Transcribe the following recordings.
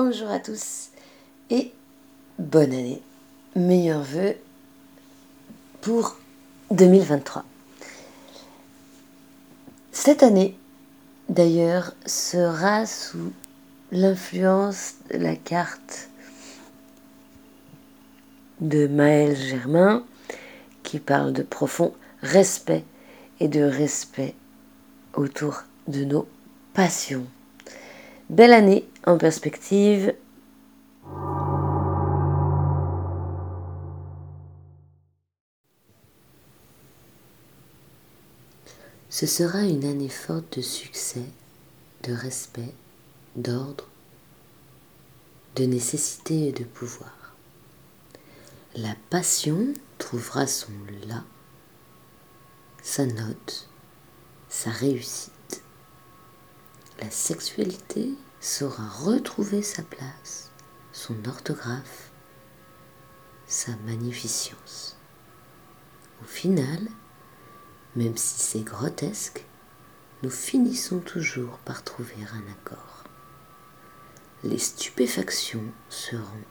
bonjour à tous et bonne année. Meilleurs vœux pour 2023. Cette année, d'ailleurs, sera sous l'influence de la carte de Maël Germain qui parle de profond respect et de respect autour de nos passions. Belle année en perspective. Ce sera une année forte de succès, de respect, d'ordre, de nécessité et de pouvoir. La passion trouvera son là, sa note, sa réussite la sexualité saura retrouver sa place, son orthographe, sa magnificence. Au final, même si c'est grotesque, nous finissons toujours par trouver un accord. Les stupéfactions seront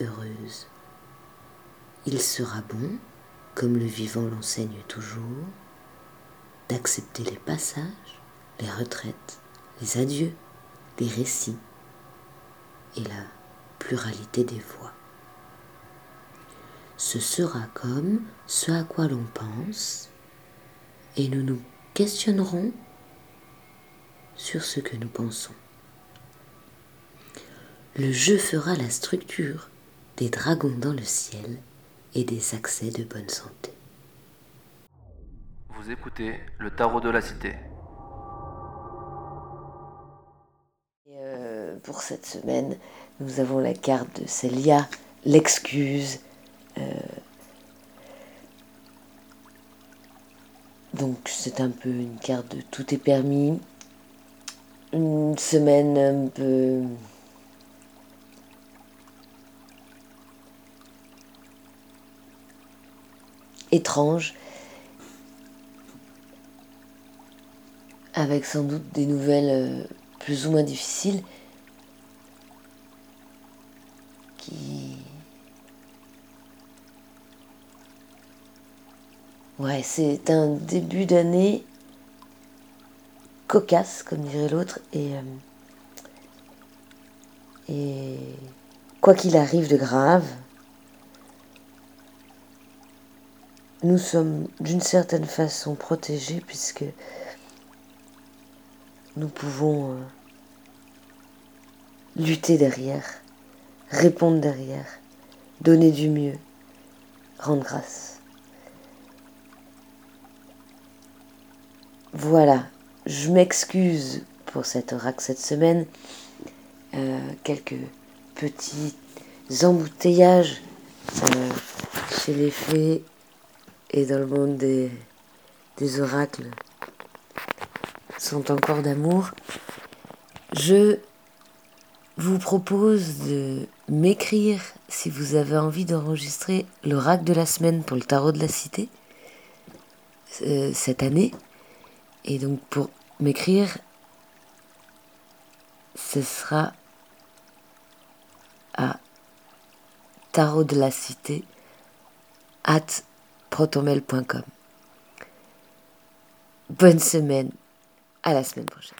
heureuses. Il sera bon, comme le vivant l'enseigne toujours, d'accepter les passages, les retraites, les adieux, les récits et la pluralité des voix. Ce sera comme ce à quoi l'on pense et nous nous questionnerons sur ce que nous pensons. Le jeu fera la structure des dragons dans le ciel et des accès de bonne santé. Vous écoutez le tarot de la cité. Pour cette semaine, nous avons la carte de Célia, l'excuse. Euh, donc c'est un peu une carte de tout est permis. Une semaine un peu... étrange, avec sans doute des nouvelles euh, plus ou moins difficiles, Ouais, c'est un début d'année cocasse, comme dirait l'autre, et, euh, et quoi qu'il arrive de grave, nous sommes d'une certaine façon protégés puisque nous pouvons euh, lutter derrière, répondre derrière, donner du mieux, rendre grâce. Voilà, je m'excuse pour cet oracle cette semaine. Euh, quelques petits embouteillages euh, chez les fées et dans le monde des, des oracles sont encore d'amour. Je vous propose de m'écrire si vous avez envie d'enregistrer l'oracle de la semaine pour le tarot de la cité euh, cette année. Et donc pour m'écrire, ce sera à tarot de la cité at protomel.com. Bonne semaine, à la semaine prochaine.